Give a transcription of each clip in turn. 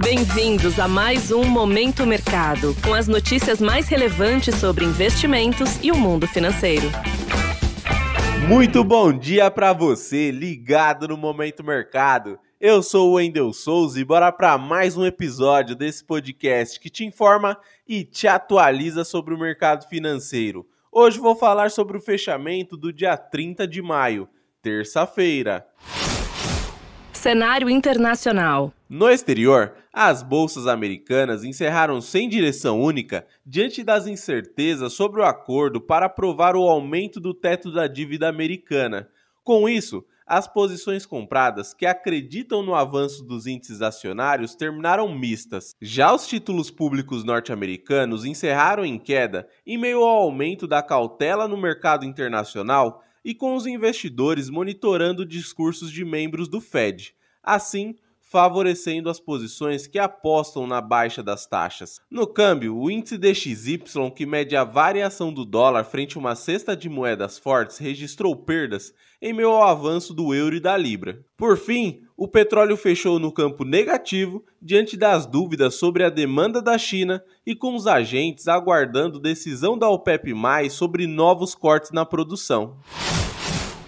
Bem-vindos a mais um Momento Mercado, com as notícias mais relevantes sobre investimentos e o mundo financeiro. Muito bom dia para você, ligado no Momento Mercado. Eu sou o Wendel Souza e bora para mais um episódio desse podcast que te informa e te atualiza sobre o mercado financeiro. Hoje vou falar sobre o fechamento do dia 30 de maio, terça-feira. Cenário internacional. No exterior, as bolsas americanas encerraram sem direção única diante das incertezas sobre o acordo para aprovar o aumento do teto da dívida americana. Com isso, as posições compradas que acreditam no avanço dos índices acionários terminaram mistas. Já os títulos públicos norte-americanos encerraram em queda em meio ao aumento da cautela no mercado internacional e com os investidores monitorando discursos de membros do Fed. Assim, favorecendo as posições que apostam na baixa das taxas. No câmbio, o índice DXY, que mede a variação do dólar frente a uma cesta de moedas fortes, registrou perdas em meio ao avanço do euro e da libra. Por fim, o petróleo fechou no campo negativo diante das dúvidas sobre a demanda da China e com os agentes aguardando decisão da OPEP+ sobre novos cortes na produção.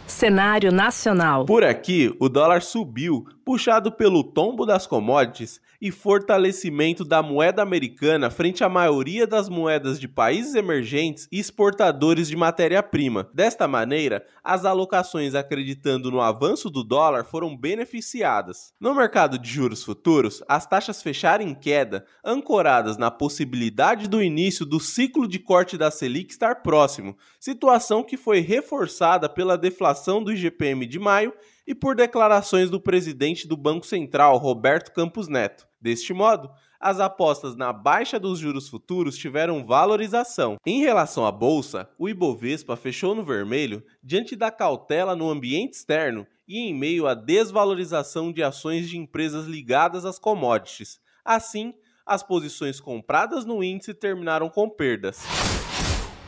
Cenário nacional. Por aqui, o dólar subiu, puxado pelo tombo das commodities e fortalecimento da moeda americana frente à maioria das moedas de países emergentes e exportadores de matéria-prima. Desta maneira, as alocações acreditando no avanço do dólar foram beneficiadas. No mercado de juros futuros, as taxas fecharam em queda, ancoradas na possibilidade do início do ciclo de corte da Selic estar próximo, situação que foi reforçada pela deflação do IGPM de maio e por declarações do presidente do Banco Central, Roberto Campos Neto. Deste modo, as apostas na baixa dos juros futuros tiveram valorização. Em relação à bolsa, o Ibovespa fechou no vermelho diante da cautela no ambiente externo e em meio à desvalorização de ações de empresas ligadas às commodities. Assim, as posições compradas no índice terminaram com perdas.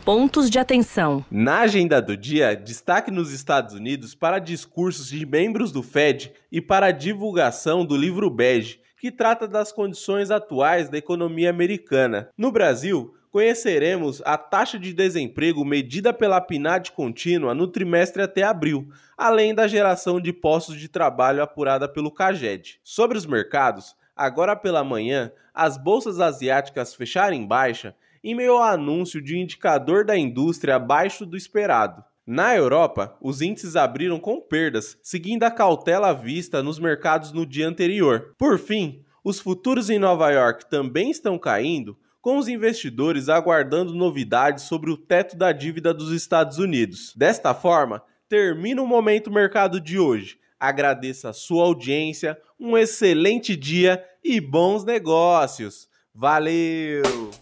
Pontos de atenção. Na agenda do dia, destaque nos Estados Unidos para discursos de membros do Fed e para a divulgação do livro Bege, que trata das condições atuais da economia americana. No Brasil, conheceremos a taxa de desemprego medida pela PNAD contínua no trimestre até abril, além da geração de postos de trabalho apurada pelo CAGED. Sobre os mercados, agora pela manhã, as bolsas asiáticas fecharam em baixa em meio ao anúncio de um indicador da indústria abaixo do esperado. Na Europa, os índices abriram com perdas, seguindo a cautela vista nos mercados no dia anterior. Por fim, os futuros em Nova York também estão caindo, com os investidores aguardando novidades sobre o teto da dívida dos Estados Unidos. Desta forma, termina o momento mercado de hoje. Agradeço a sua audiência, um excelente dia e bons negócios. Valeu!